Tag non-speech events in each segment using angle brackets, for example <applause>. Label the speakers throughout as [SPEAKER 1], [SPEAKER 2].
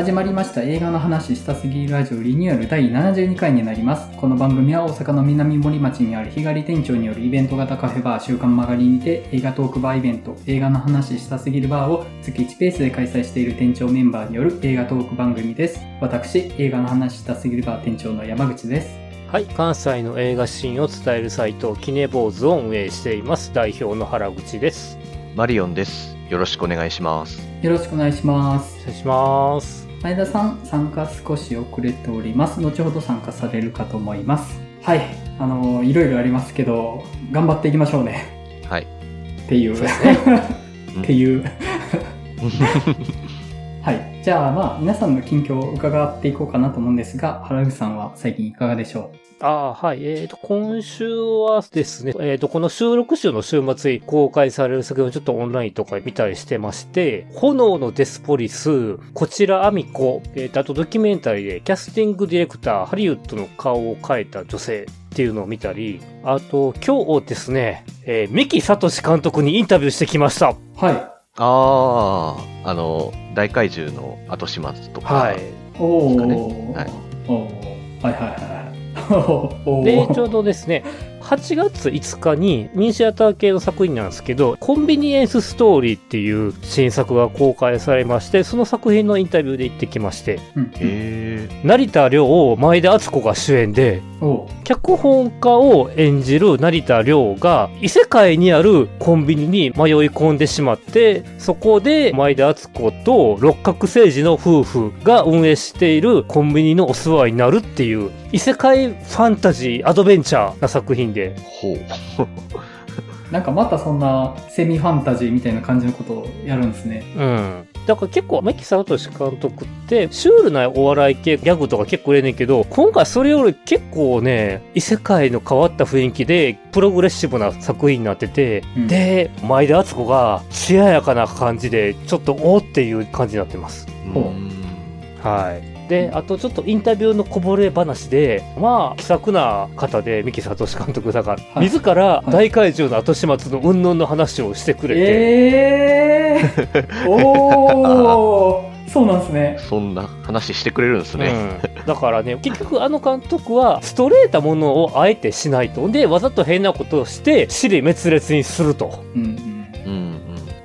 [SPEAKER 1] 始まりました映画の話したすぎるラジオリニューアル第72回になります。この番組は大阪の南森町にある日帰り店長によるイベント型カフェバー週刊マガリンにて映画トークバーイベント映画の話したすぎるバーを月1ペースで開催している店長メンバーによる映画トーク番組です。私、映画の話したすぎるバー店長の山口です。
[SPEAKER 2] はい、関西の映画シーンを伝えるサイト、キネボーズを運営しています。代表の原口です。
[SPEAKER 3] マリオンです。よろしくお願いします。
[SPEAKER 1] よろしくお願いします。
[SPEAKER 2] 失礼します。
[SPEAKER 1] 前田さん、参加少し遅れております。後ほど参加されるかと思います。はい。あの、いろいろありますけど、頑張っていきましょうね。
[SPEAKER 3] はい。
[SPEAKER 1] っていう。
[SPEAKER 2] そうね <laughs>
[SPEAKER 1] っていう。<laughs> はい。じゃあ、まあ、皆さんの近況を伺っていこうかなと思うんですが、原口さんは最近いかがでしょ
[SPEAKER 2] ああ、はい。えっ、と、今週はですね、えっ、と、この収録週の週末に公開される作品をちょっとオンラインとか見たりしてまして、炎のデスポリス、こちらアミコ、えっ、と、あとドキュメンタリーでキャスティングディレクター、ハリウッドの顔を変えた女性っていうのを見たり、あと、今日ですね、えー、三木聡監督にインタビューしてきました。
[SPEAKER 1] うはい。
[SPEAKER 3] ああ、あの、大怪獣の後始末とか。
[SPEAKER 2] はい。
[SPEAKER 1] おー。
[SPEAKER 3] かねはい
[SPEAKER 1] おーはいはいはい。<laughs>
[SPEAKER 2] で、ちょうどですね、8月5日にミニシアター系の作品なんですけど、コンビニエンスストーリーっていう新作が公開されまして、その作品のインタビューで行ってきまして、
[SPEAKER 1] うん。
[SPEAKER 2] 成田凌を前田敦子が主演で、脚本家を演じる成田凌が異世界にあるコンビニに迷い込んでしまって、そこで前田敦子と六角誠治の夫婦が運営しているコンビニのお世話になるっていう異世界ファンタジーアドベンチャーな作品で、
[SPEAKER 3] ほう。<laughs>
[SPEAKER 1] なんかまたそんなセミファンタジーみたいな感じのことをやるんですね。
[SPEAKER 2] うん。だから結構、牧聡監督って、シュールなお笑い系ギャグとか結構入れんねんけど、今回それより結構ね、異世界の変わった雰囲気で、プログレッシブな作品になってて、
[SPEAKER 1] うん
[SPEAKER 2] で、前田敦子が、艶やかな感じで、ちょっとおーっていう感じになってます。
[SPEAKER 1] う
[SPEAKER 3] ん
[SPEAKER 2] はい。で、あとちょっとインタビューのこぼれ話で、まあ、気さくな方で、三木聡監督だから、
[SPEAKER 1] はい。
[SPEAKER 2] 自ら
[SPEAKER 1] い。
[SPEAKER 2] 大怪獣の後始末の云々の話をしてくれて、
[SPEAKER 1] えー、<laughs> おー、そうなんですね。
[SPEAKER 3] そんな話してくれるんですね。
[SPEAKER 2] うん、だからね結局あの監督はストレートなものをあえてしないと。でわざと変なことをして死で滅裂にすると。
[SPEAKER 1] うんうん。
[SPEAKER 3] うん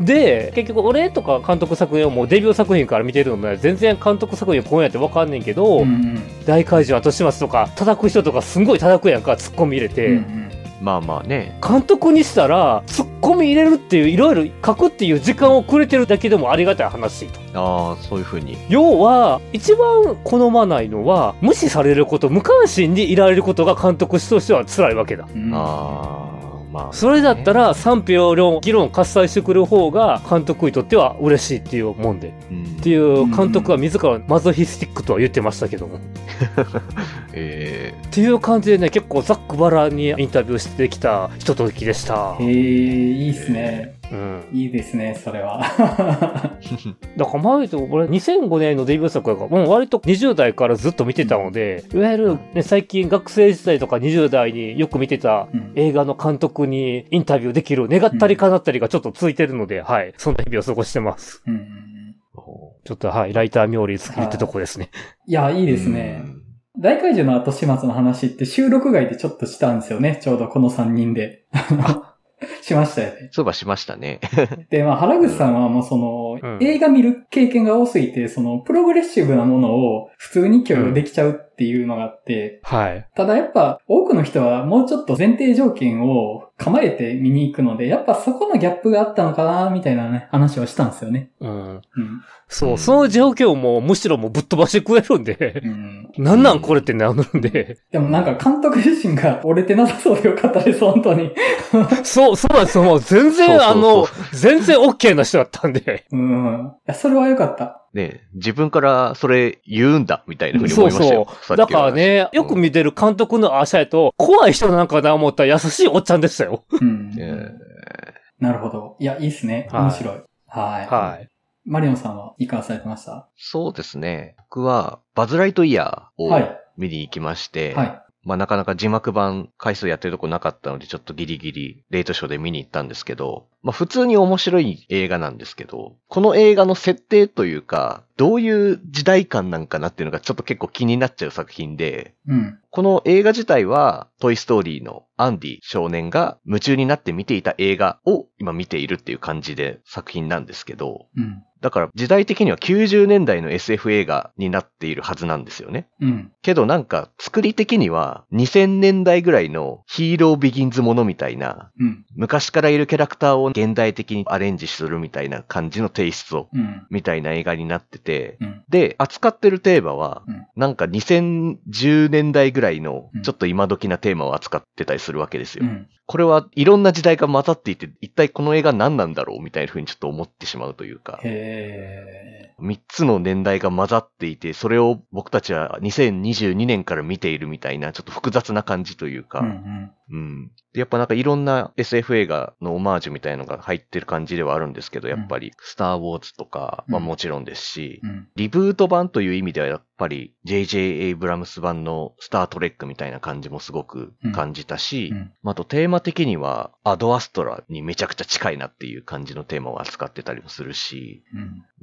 [SPEAKER 2] で結局俺とか監督作品をもうデビュー作品から見てるので全然監督作品こうやって分かんねんけど、
[SPEAKER 1] うんうん
[SPEAKER 2] 大怪獣後始末とか叩く人とかすんごい叩くやんかツッコミ入れて、
[SPEAKER 1] うんうん
[SPEAKER 3] まあまあね。
[SPEAKER 2] 監督にしたらツッコミ入れるっていういろいろ書くっていう時間をくれてるだけでもありがたい話と
[SPEAKER 3] ああ、そういうふうに。
[SPEAKER 2] 要は、一番好まないのは、無視されること、無関心にいられることが監督としては辛いわけだ。
[SPEAKER 1] うん
[SPEAKER 3] ああ、まあ。
[SPEAKER 2] それだったら、賛否両論、議論喝采してくる方が、監督にとっては嬉しいっていうもんで。
[SPEAKER 3] うん、
[SPEAKER 2] っていう、監督は自らマゾヒスティックとは言ってましたけども。<laughs> っ
[SPEAKER 3] え
[SPEAKER 2] ていう感じでね、結構ザックバラにインタビューしてきたひとときでした
[SPEAKER 1] へ。え、いいっすね。
[SPEAKER 2] うん。
[SPEAKER 1] いいですね、それは。<laughs>
[SPEAKER 2] だから前と俺2005年のデビュー作がもう割と20代からずっと見てたので、いわゆる、ね、最近学生時代とか20代によく見てた
[SPEAKER 1] うん
[SPEAKER 2] 映画の監督にインタビューできる願ったり叶ったりがちょっとついてるので、はい。そんな日々を過ごしてます。
[SPEAKER 1] うん
[SPEAKER 2] ちょっとはい。ライター冥利作りってとこですね。
[SPEAKER 1] いや、いいうですね。大怪獣の後始末の話って収録外でちょっとしたんですよね。ちょうどこの3人で。しましたよね。
[SPEAKER 3] そういえばしましたね。<laughs>
[SPEAKER 1] で、まあ、原口さんはもうその、
[SPEAKER 2] うん
[SPEAKER 1] 映画見る経験が多すぎて、その、プログレッシブなものを普通に許容できちゃうっていうのがあって、
[SPEAKER 2] はい。
[SPEAKER 1] ただやっぱ多くの人はもうちょっと前提条件を構えて見に行くので、やっぱそこのギャップがあったのかな、みたいなね、話をしたんですよね。
[SPEAKER 2] うん。
[SPEAKER 1] うん。
[SPEAKER 2] そうう、その状況もむしろもうぶっ飛ばしてくれるんで
[SPEAKER 1] う、ん。
[SPEAKER 2] なんなんこれってなるんで、
[SPEAKER 1] でもなんか監督自身が折れてなさそうでよかったです、本当に。
[SPEAKER 2] そう、そうなんですよ。もう全然、あの、全然 OK な人だったんで。
[SPEAKER 1] うん。いや、それは良かった。
[SPEAKER 3] ね自分からそれ言うんだ、みたいなふうに
[SPEAKER 2] そう
[SPEAKER 3] 思いましたよ。
[SPEAKER 2] そう。だ
[SPEAKER 3] さっきの話
[SPEAKER 2] からね、よく見てる監督の足やと、怖い人なんかな思ったら優しいおっちゃんでしたよ。
[SPEAKER 1] うん。
[SPEAKER 3] え
[SPEAKER 1] なるほど。いや、いいっすね。
[SPEAKER 2] はい
[SPEAKER 1] 面白い。はい。
[SPEAKER 2] はい。
[SPEAKER 1] マリオンさんはいかがされてました？
[SPEAKER 3] そうですね。僕は、バズ・ライトイヤーを
[SPEAKER 1] はい。
[SPEAKER 3] 見に行きまして、
[SPEAKER 1] はい。
[SPEAKER 3] まあなかなか字幕版回数やってるとこなかったので、ちょっとギリギリレートショーで見に行ったんですけど、まあ普通に面白い映画なんですけど、この映画の設定というか、どういう時代感なんかなっていうのがちょっと結構気になっちゃう作品で、
[SPEAKER 1] うん。
[SPEAKER 3] この映画自体は、トイストーリーのアンディ少年が夢中になって見ていた映画を今見ているっていう感じで作品なんですけど、
[SPEAKER 1] うん。
[SPEAKER 3] だから時代的には90年代の SF 映画になっているはずなんですよね。
[SPEAKER 1] うん。
[SPEAKER 3] けどなんか作り的には2000年代ぐらいのヒーロービギンズものみたいな、
[SPEAKER 1] うん。
[SPEAKER 3] 昔からいるキャラクターを現代的にアレンジするみたいな感じのテイスト
[SPEAKER 1] うん。
[SPEAKER 3] みたいな映画になってて、
[SPEAKER 1] うん。
[SPEAKER 3] で、扱ってるテーマは
[SPEAKER 1] うん、
[SPEAKER 3] なんか2010年代ぐらいの
[SPEAKER 1] うん
[SPEAKER 3] ちょっと今時なテーマを扱ってたりするわけですよ。これはいろんな時代が混ざっていて、一体この映画何なんだろうみたいな風にちょっと思ってしまうというか、
[SPEAKER 1] へ
[SPEAKER 3] 三つの年代が混ざっていて、それを僕たちは2022年から見ているみたいな、ちょっと複雑な感じというか、
[SPEAKER 1] ー。うん。うん。
[SPEAKER 3] うん。で、やっぱなんかいろんな SF 映画のオマージュみたいのが入ってる感じではあるんですけど、やっぱり、スター・ウォーズとか、まあ
[SPEAKER 1] うん
[SPEAKER 3] もちろんですし、
[SPEAKER 1] うん。
[SPEAKER 3] リブート版という意味ではやっぱり J.J. エイブラムス版のスター・トレックみたいな感じもすごく感じたし、ああとテーマ的にはアドアストラにめちゃくちゃ近いなっていう感じのテーマを扱ってたりもするし、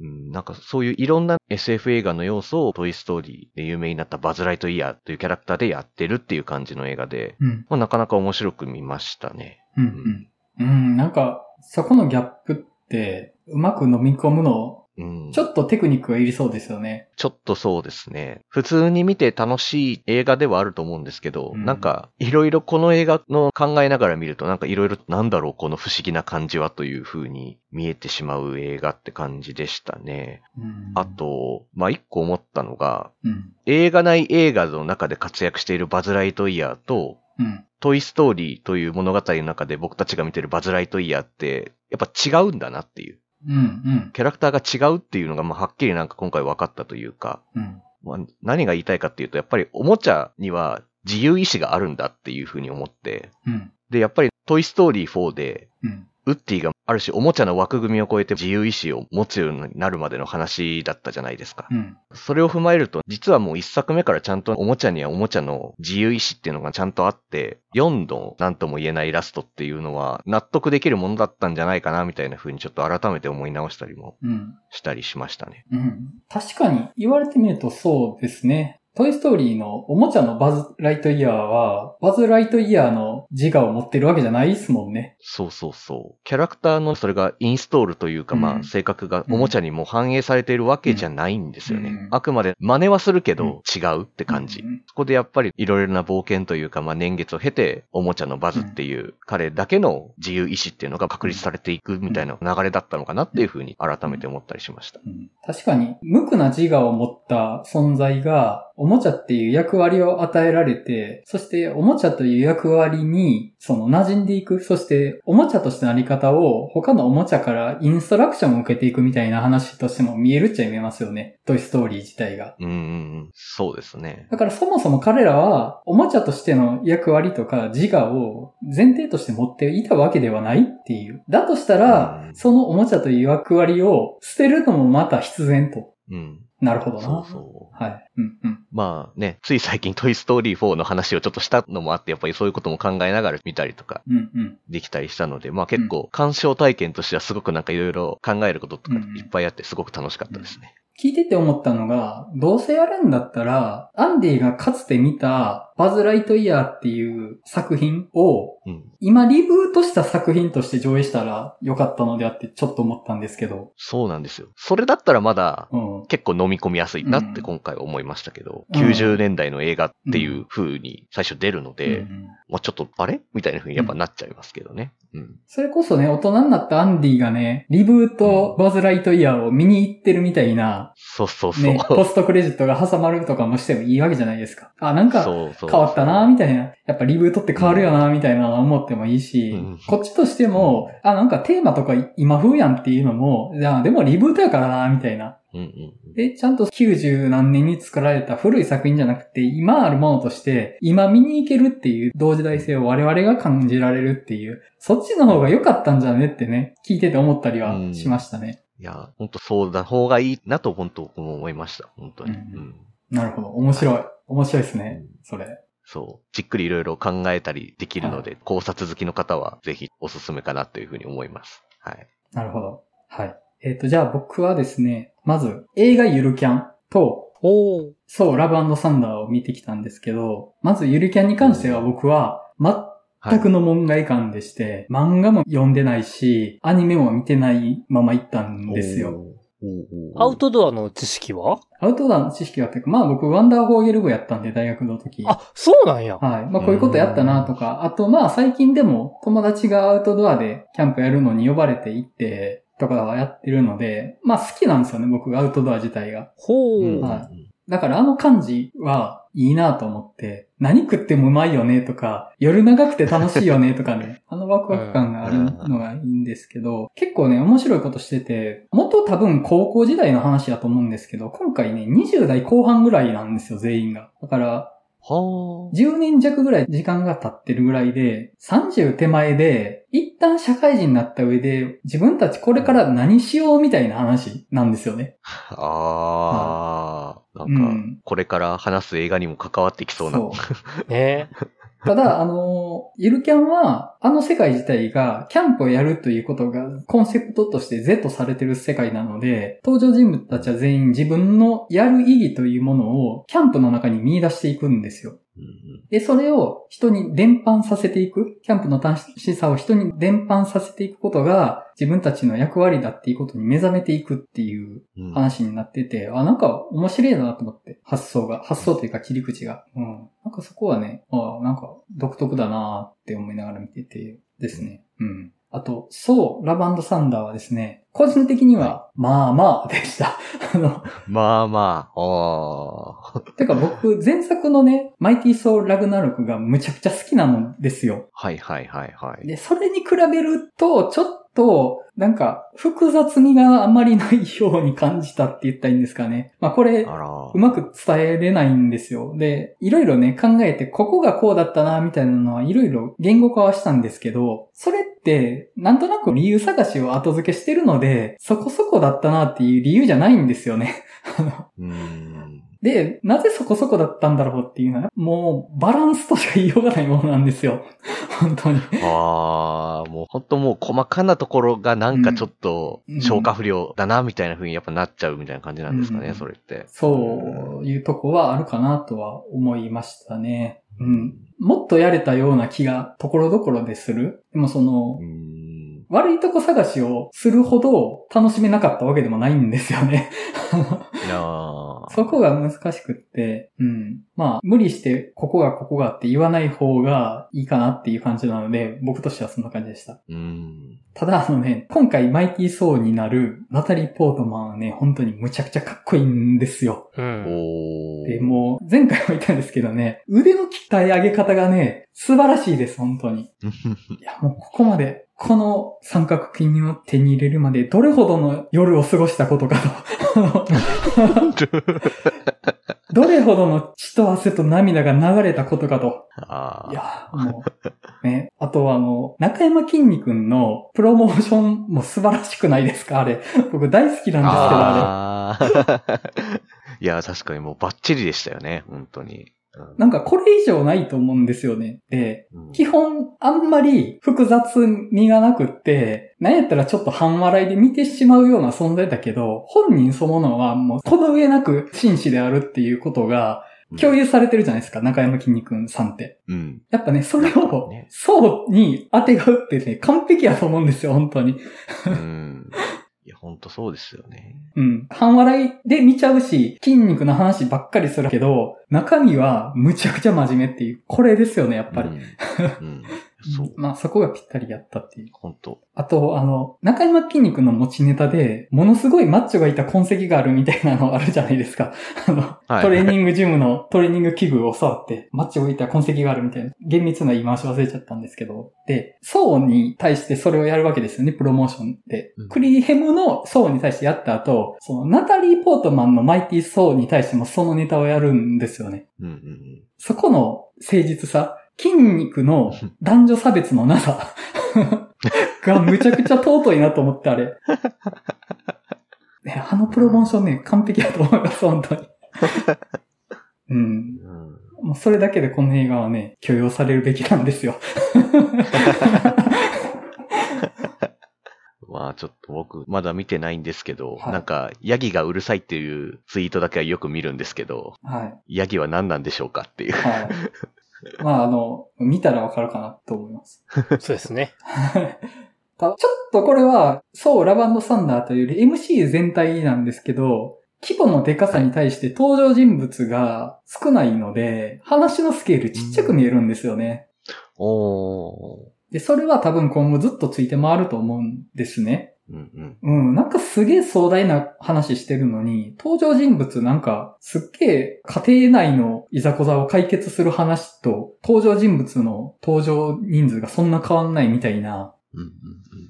[SPEAKER 1] うん。
[SPEAKER 3] うん、なんかそういういろんな SF 映画の要素をトイストーリーで有名になったバズ・ライトイヤーというキャラクターでやってるっていう感じの映画で、
[SPEAKER 1] うん。
[SPEAKER 3] まあ、なかなか面白く見ましたね。
[SPEAKER 1] うん。うん。うん。なんか、そこのギャップって、うまく飲み込むの、
[SPEAKER 3] うん、
[SPEAKER 1] ちょっとテクニックがいりそうですよね。
[SPEAKER 3] ちょっとそうですね。普通に見て楽しい映画ではあると思うんですけど、
[SPEAKER 1] うん
[SPEAKER 3] なんか、いろいろこの映画の考えながら見ると、なんかいろいろなんだろう、この不思議な感じはという風に見えてしまう映画って感じでしたね。
[SPEAKER 1] うん。
[SPEAKER 3] あ、と、まあ、一個思ったのが、
[SPEAKER 1] うん。
[SPEAKER 3] 映画内映画の中で活躍しているバズ・ライトイヤーと、
[SPEAKER 1] うん。
[SPEAKER 3] トイ・ストーリーという物語の中で僕たちが見てるバズ・ライトイヤーって、やっぱ違うんだなっていう。
[SPEAKER 1] うん。うん。
[SPEAKER 3] キャラクターが違うっていうのが、まあ、はっきりなんか今回分かったというか、
[SPEAKER 1] うん。
[SPEAKER 3] まあ、何が言いたいかっていうと、やっぱりおもちゃには自由意志があるんだっていうふうに思って、
[SPEAKER 1] うん。
[SPEAKER 3] で、やっぱりトイ・ストーリー4で、
[SPEAKER 1] うん。
[SPEAKER 3] ウッディがある種おもちゃの枠組みを超えて自由意志を持つようになるまでの話だったじゃないですか。
[SPEAKER 1] うん。
[SPEAKER 3] それを踏まえると、実はもう一作目からちゃんとおもちゃにはおもちゃの自由意志っていうのがちゃんとあって、4度なんとも言えないラストっていうのは納得できるものだったんじゃないかなみたいな風にちょっと改めて思い直したりも
[SPEAKER 1] うん。
[SPEAKER 3] したりしましたね。
[SPEAKER 1] うん。確かに言われてみるとそうですね。トイストーリーのおもちゃのバズ・ライトイヤーは、バズ・ライトイヤーの自我を持ってるわけじゃないですもんね。
[SPEAKER 3] そうそうそう。キャラクターのそれがインストールというか、
[SPEAKER 1] うん
[SPEAKER 3] まあ性格がおもちゃにも反映されているわけじゃないんですよね。
[SPEAKER 1] うん
[SPEAKER 3] あくまで真似はするけど違うって感じ。
[SPEAKER 1] うん
[SPEAKER 3] そこでやっぱりいろいろな冒険というか、まあ年月を経て、おもちゃのバズっていう彼だけの自由意志っていうのが確立されていくみたいな流れだったのかなっていうふうに改めて思ったりしました。
[SPEAKER 1] うん確かに、無垢な自我を持った存在が、おもちゃっていう役割を与えられて、そしておもちゃという役割に、その馴染んでいく、そしておもちゃとしてのあり方を他のおもちゃからインストラクションを受けていくみたいな話としても見えるっちゃ見えますよね。トイストーリー自体が。
[SPEAKER 3] うん。そうですね。
[SPEAKER 1] だからそもそも彼らは、おもちゃとしての役割とか自我を前提として持っていたわけではないっていう。だとしたら、
[SPEAKER 3] うん
[SPEAKER 1] そのおもちゃという役割を捨てるのもまた必然と。
[SPEAKER 3] うん。
[SPEAKER 1] なるほどな。
[SPEAKER 3] そうそう。
[SPEAKER 1] はい。うんうん。
[SPEAKER 3] まあね、つい最近トイストーリー4の話をちょっとしたのもあって、やっぱりそういうことも考えながら見たりとか
[SPEAKER 1] うんうん。
[SPEAKER 3] できたりしたので、まあ結構鑑賞体験としてはすごくなんかいろいろ考えることとかいっぱいあってすごく楽しかったですね。
[SPEAKER 1] 聞いてて思ったのが、どうせやるんだったら、アンディがかつて見たバズ・ライトイヤーっていう作品を、
[SPEAKER 3] うん。
[SPEAKER 1] 今リブートした作品として上映したらよかったのであってちょっと思ったんですけど。
[SPEAKER 3] そうなんですよ。それだったらまだ
[SPEAKER 1] うん。
[SPEAKER 3] 結構飲み込みやすいなって
[SPEAKER 1] うん
[SPEAKER 3] 今回思いましたけど、
[SPEAKER 1] うん
[SPEAKER 3] 90年代の映画っていう風に最初出るので、
[SPEAKER 1] うん
[SPEAKER 3] まあちょっとあれ？みたいな風にやっぱなっちゃいますけどね。うん。
[SPEAKER 1] それこそね、大人になったアンディがね、リブートバズ・ライトイヤーを見に行ってるみたいな、
[SPEAKER 3] そうそうそう。
[SPEAKER 1] ね、ポストクレジットが挟まるとかもしてもいいわけじゃないですか。あ、なんか、
[SPEAKER 3] そうそう
[SPEAKER 1] 変わったな、みたいな。やっぱリブートって変わるよな、みたいなの思ってもいいし、
[SPEAKER 3] うん
[SPEAKER 1] こっちとしても、あ、なんかテーマとか今風やんっていうのも、いや、でもリブートやからな、みたいな。
[SPEAKER 3] うんうん。
[SPEAKER 1] で、ちゃんと90何年に作られた古い作品じゃなくて、今あるものとして、今見に行けるっていう同時代性を我々が感じられるっていう、そっちの方が良かったんじゃねってね、聞いてて思ったりはしましたね。
[SPEAKER 3] いや、本当そうだ方がいいなと本当思いました。本当に。
[SPEAKER 1] う
[SPEAKER 3] うんん。
[SPEAKER 1] なるほど。面白い。面白いですね。それ。
[SPEAKER 3] そう、じっくりいろいろ考えたりできるので、考察好きの方はぜひおすすめかなというふうに思います。はい。
[SPEAKER 1] なるほど。はい。えっ、と、じゃあ僕はですね、まず映画ゆるキャンと、
[SPEAKER 2] おー。
[SPEAKER 1] そう、ラブサンダーを見てきたんですけど、まずゆるキャンに関しては僕は全くの門外観でして、漫画も読んでないし、アニメも見てないまま行ったんですよ。
[SPEAKER 2] アウトドアの知識は？
[SPEAKER 1] アウトドアの知識はというか、まあ僕ワンダーフォーゲル部やったんで、大学の時。
[SPEAKER 2] あ、そうなんや。
[SPEAKER 1] はい。まあこういうことやったなとか、あとまあ最近でも友達がアウトドアでキャンプやるのに呼ばれて行って、とかはやってるので、まあ好きなんですよね、僕がアウトドア自体が。
[SPEAKER 2] ほう。
[SPEAKER 3] うん
[SPEAKER 1] はだからあの感じはいいなと思って、何食ってもうまいよねとか、夜長くて楽しいよねとかね、<laughs> あのワクワク感があるのがいいんですけど、結構ね、面白いことしてて、元多分高校時代の話だと思うんですけど、今回ね、20代後半ぐらいなんですよ、全員が。だから、
[SPEAKER 3] は
[SPEAKER 1] 10年弱ぐらい時間が経ってるぐらいで、30手前で、一旦社会人になった上で、自分たちこれから何しようみたいな話なんですよね。<laughs>
[SPEAKER 3] あ。ああ。なんか、
[SPEAKER 1] うん
[SPEAKER 3] これから話す映画にも関わってきそうな。
[SPEAKER 1] そう。<laughs>
[SPEAKER 2] ね
[SPEAKER 1] ただ、あの、ゆるキャンは、あの世界自体が、キャンプをやるということが、コンセプトとして Z されてる世界なので、登場人物たちは全員自分のやる意義というものを、キャンプの中に見出していくんですよ。
[SPEAKER 3] うん
[SPEAKER 1] で、それを人に伝播させていく、キャンプの楽しさを人に伝播させていくことが、自分たちの役割だっていうことに目覚めていくっていう
[SPEAKER 3] うん
[SPEAKER 1] 話になってて、あ、なんか面白いなと思って、発想が、発想というか切り口が。うん。なんかそこはね、あなんか独特だなって思いながら見ててですね。うん。あと、そう、ラブサンダーはですね、個人的には、まあまあでした。<laughs> あの、
[SPEAKER 3] まあまあ、ああ。
[SPEAKER 1] てか僕、前作のね、マイティーソー・ラグナロクがむちゃくちゃ好きなのですよ。
[SPEAKER 3] はいはいはいはい。
[SPEAKER 1] で、それに比べると、ちょっと、なんか、複雑味があまりないように感じたって言ったらいいんですかね。まあこれ。うまく伝えれないんですよ。で、いろいろね、考えて、ここがこうだったな、みたいなのはいろいろ言語化はしたんですけど、それって、なんとなく理由探しを後付けしてるので、そこそこだったなっていう理由じゃないんですよね。で、なぜそこそこだったんだろうっていうのは、もう、バランスとしか言いようがないものなんですよ。本当に。
[SPEAKER 3] ああ、もう本当もう細かなところがなんかちょっと
[SPEAKER 1] うん
[SPEAKER 3] 消化不良だなみたいな風にやっぱなっちゃうみたいな感じなんですかね、
[SPEAKER 1] うん
[SPEAKER 3] それって。
[SPEAKER 1] そういうとこはあるかなとは思いましたね。うん。もっとやれたような気がところどころでする。でもその
[SPEAKER 3] うー、ん。
[SPEAKER 1] 悪いとこ探しをするほど楽しめなかったわけでもないんですよね。
[SPEAKER 3] いやー <laughs>
[SPEAKER 1] そこが難しくって、うん。まあ、無理して、ここがここがって言わない方がいいかなっていう感じなので、僕としてはそんな感じでした。
[SPEAKER 3] うーん。
[SPEAKER 1] ただあのね、今回マイティー・ソーになるナタリー・ポートマンはね、本当にむちゃくちゃかっこいいんですよ。
[SPEAKER 2] うん。
[SPEAKER 3] お
[SPEAKER 1] で、もう、前回も言ったんですけどね、腕の鍛え上げ方がね、素晴らしいです、本当に。<laughs> いや、もうここまで、この三角筋を手に入れるまで、どれほどの夜を過ごしたことかと。<laughs> どれほどの血と汗と涙が流れたことかと。
[SPEAKER 3] あ
[SPEAKER 1] いや、もう、ね。あとはあの、中山きんに君のプロモーションも素晴らしくないですか？あれ。僕大好きなんですけど、あれ。<laughs>
[SPEAKER 3] いや、確かにもうバッチリでしたよね、本当に。うん
[SPEAKER 1] なんかこれ以上ないと思うんですよね。で、
[SPEAKER 3] うん
[SPEAKER 1] 基本あんまり複雑味がなくって、なんやったらちょっと半笑いで見てしまうような存在だけど、本人そのものはもうこの上なく紳士であるっていうことが共有されてるじゃないですか、中山きんに君さんって。
[SPEAKER 3] うん。
[SPEAKER 1] やっぱね、それを
[SPEAKER 3] ね、
[SPEAKER 1] そうに当てがうってね、完璧やと思うんですよ、本当に。
[SPEAKER 3] うん。いや、本当そうですよね。
[SPEAKER 1] うん。半笑いで見ちゃうし、筋肉の話ばっかりするけど、中身はむちゃくちゃ真面目っていう、これですよね、やっぱり。
[SPEAKER 3] うん。うんそう。
[SPEAKER 1] まあそこがぴったりやったっていう。
[SPEAKER 3] 本当。
[SPEAKER 1] あと、あの、中山筋肉の持ちネタで、ものすごいマッチョがいた痕跡があるみたいなのあるじゃないですか。<laughs> あの、
[SPEAKER 3] はい
[SPEAKER 1] トレーニングジムのトレーニング器具を触って、マッチョがいた痕跡があるみたいな、厳密な言い回し忘れちゃったんですけど、で、ソーに対してそれをやるわけですよね、プロモーションで。
[SPEAKER 3] うん
[SPEAKER 1] クリヘムのソーに対してやった後、そのナタリー・ポートマンのマイティー・ソーに対してもそのネタをやるんですよね。
[SPEAKER 3] うんうんうん。
[SPEAKER 1] そこの誠実さ、筋肉の男女差別のなさがむちゃくちゃ尊いなと思って、あれ。ね、あのプロモーションね、完璧だと思います、本当に。うん。それだけでこの映画はね、許容されるべきなんですよ。<laughs>
[SPEAKER 3] まあちょっと僕まだ見てないんですけど、
[SPEAKER 1] はい
[SPEAKER 3] なんかヤギがうるさいっていうツイートだけはよく見るんですけど、
[SPEAKER 1] はい。
[SPEAKER 3] ヤギは何なんでしょうかっていう。
[SPEAKER 1] はい。<laughs> まあ、あの、見たらわかるかなと思います。<laughs>
[SPEAKER 2] そうですね。<laughs>
[SPEAKER 1] たちょっとこれは、そう、ラバンドサンダーというより MC 全体なんですけど、規模のでかさに対して登場人物が少ないので、話のスケールちっちゃく見えるんですよね。
[SPEAKER 3] おー。
[SPEAKER 1] で、それは多分今後ずっとついて回ると思うんですね。
[SPEAKER 3] うんうん。
[SPEAKER 1] うん、なんかすげえ壮大な話してるのに、登場人物なんかすっげえ家庭内のいざこざを解決する話と、登場人物の登場人数がそんな変わんないみたいな、
[SPEAKER 3] うんうん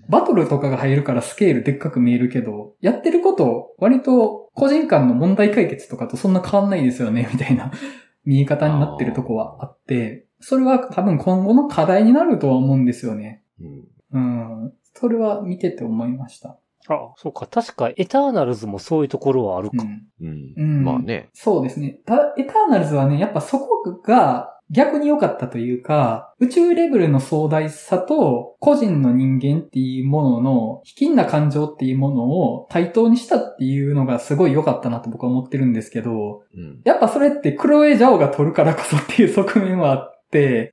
[SPEAKER 1] バトルとかが入るからスケールでっかく見えるけど、やってること、割と個人間の問題解決とかとそんな変わんないですよね、みたいな見え方になってるとこはあって、それは多分今後の課題になるとは思うんですよね。
[SPEAKER 3] うん。
[SPEAKER 1] うん。それは見てて思いました。
[SPEAKER 2] あ、そうか。確か、エターナルズもそういうところはあるか。
[SPEAKER 1] うん。
[SPEAKER 3] うん。
[SPEAKER 1] うん
[SPEAKER 3] まあね。
[SPEAKER 1] そうですね。ただ、エターナルズはね、やっぱそこが逆に良かったというか、宇宙レベルの壮大さと個人の人間っていうものの、卑近な感情っていうものを対等にしたっていうのがすごい良かったなと僕は思ってるんですけど、
[SPEAKER 3] うん。
[SPEAKER 1] やっぱそれってクロエ・ジャオが撮るからこそっていう側面はあって、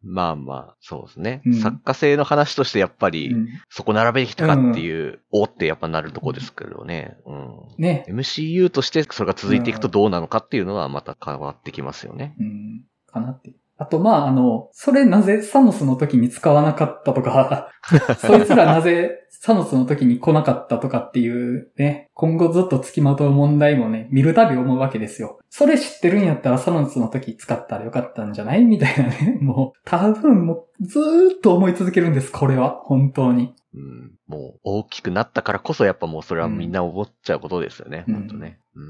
[SPEAKER 3] まあまあ、そうですね。
[SPEAKER 1] うん
[SPEAKER 3] 作家性の話としてやっぱり、
[SPEAKER 1] うん
[SPEAKER 3] そこ並べてきたかっていう、おってやっぱなるとこですけどね。うん。
[SPEAKER 1] ね。
[SPEAKER 3] MCU としてそれが続いていくとどうなのかっていうのはまた変わってきますよね。
[SPEAKER 1] うん、かなって。あと、まあ、あの、それなぜサノスの時に使わなかったとか、<laughs> そいつらなぜサノスの時に来なかったとかっていうね、今後ずっと付きまとう問題もね、見るたび思うわけですよ。それ知ってるんやったらサノスの時使ったらよかったんじゃない？みたいなね。<laughs> もう、多分もう、ずーっと思い続けるんです、これは。本当に。
[SPEAKER 3] うん。もう大きくなったからこそやっぱもうそれはみんな思っちゃうことですよね。
[SPEAKER 1] うん
[SPEAKER 3] 本当ね。うん。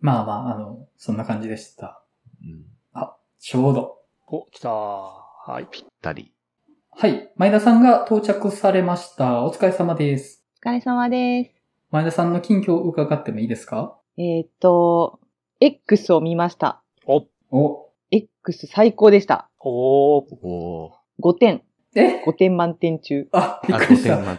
[SPEAKER 1] まあまあ、あの、そんな感じでした。
[SPEAKER 3] うん。
[SPEAKER 1] ちょうど。
[SPEAKER 2] お、来たー。はい。
[SPEAKER 3] ぴったり。
[SPEAKER 1] はい。前田さんが到着されました。お疲れ様です。
[SPEAKER 4] お疲れ様です。
[SPEAKER 1] 前田さんの近況を伺ってもいいですか？
[SPEAKER 4] えーっと、X を見ました。
[SPEAKER 2] お、
[SPEAKER 1] お、
[SPEAKER 4] X 最高でした。
[SPEAKER 2] おー。
[SPEAKER 3] おー。
[SPEAKER 4] 5点。
[SPEAKER 1] え
[SPEAKER 4] ？5点満点中。
[SPEAKER 1] あ、びっ
[SPEAKER 3] あ、5
[SPEAKER 1] くりした。
[SPEAKER 3] 点満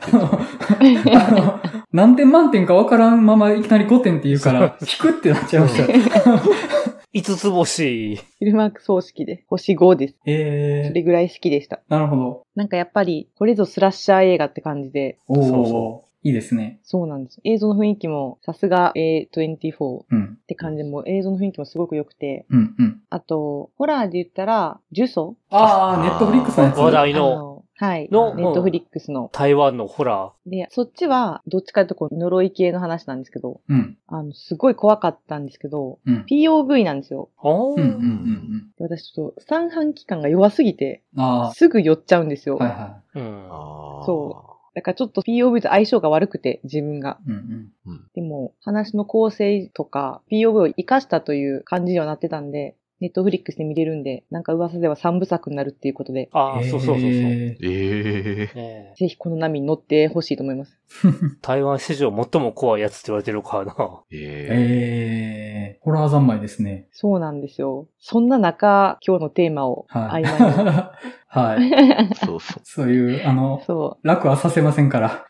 [SPEAKER 3] 点。<laughs>
[SPEAKER 1] あの、何点満点かわからんままいきなり5点って言うから、引くってなっちゃいました。
[SPEAKER 2] 五つ星。
[SPEAKER 4] フィルマーク葬式で星5です。
[SPEAKER 1] えー、
[SPEAKER 4] それぐらい好きでした。
[SPEAKER 1] なるほど。
[SPEAKER 4] なんかやっぱり、これぞスラッシャー映画って感じで、
[SPEAKER 1] おー、
[SPEAKER 2] そうそ
[SPEAKER 1] いいですね。
[SPEAKER 4] そうなんです。映像の雰囲気も、さすが A24 っ
[SPEAKER 1] うん、
[SPEAKER 4] て感じで、もう映像の雰囲気もすごく良くて、
[SPEAKER 1] うん、うん。
[SPEAKER 4] あと、ホラーで言ったら、呪詛
[SPEAKER 1] あー、ネットフリックスのやつ。
[SPEAKER 2] 話題
[SPEAKER 4] の、はい。
[SPEAKER 2] の
[SPEAKER 4] ネットフリックスの。
[SPEAKER 2] 台湾のホラ
[SPEAKER 4] で、そっちは、どっちかというとこう、呪い系の話なんですけど、
[SPEAKER 1] うん、
[SPEAKER 4] あの、すごい怖かったんですけど、
[SPEAKER 1] うん。
[SPEAKER 4] POV なんですよ。
[SPEAKER 2] ー。おー。
[SPEAKER 1] うん、うん、うん。
[SPEAKER 4] で私ちょっと、三半期間が弱すぎて、
[SPEAKER 1] あ
[SPEAKER 4] すぐ寄っちゃうんですよ。
[SPEAKER 1] ー、はいは
[SPEAKER 2] うん。
[SPEAKER 3] あー
[SPEAKER 4] そだからちょっと POV と相性が悪くて、自分が。
[SPEAKER 1] い。うん、うん。
[SPEAKER 3] うん。
[SPEAKER 4] でも、話の構成とか、POV を活かしたという感じにはなってたんで、ネットフリックスで見れるんで、なんか噂では三部作になるっていうことで、
[SPEAKER 2] ああ、そうそうそうそう。
[SPEAKER 1] えー
[SPEAKER 3] ええ
[SPEAKER 2] ねえ
[SPEAKER 4] ぜひこの波に乗ってほしいと思います。<laughs>
[SPEAKER 2] 台湾史上最も怖いやつって言われてるからな。
[SPEAKER 3] ええ
[SPEAKER 1] えー、ホラー三昧ですね。
[SPEAKER 4] そうなんですよ。そんな中、今日のテーマを
[SPEAKER 1] はい。
[SPEAKER 4] 合間 <laughs>
[SPEAKER 1] はい。
[SPEAKER 4] に。
[SPEAKER 3] そうそう。
[SPEAKER 1] そういう、あの、
[SPEAKER 4] そ
[SPEAKER 1] 楽はさせませんから。<laughs>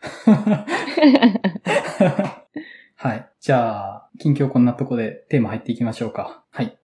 [SPEAKER 1] はい。じゃあ、近況こんなとこでテーマ入っていきましょうか。はい。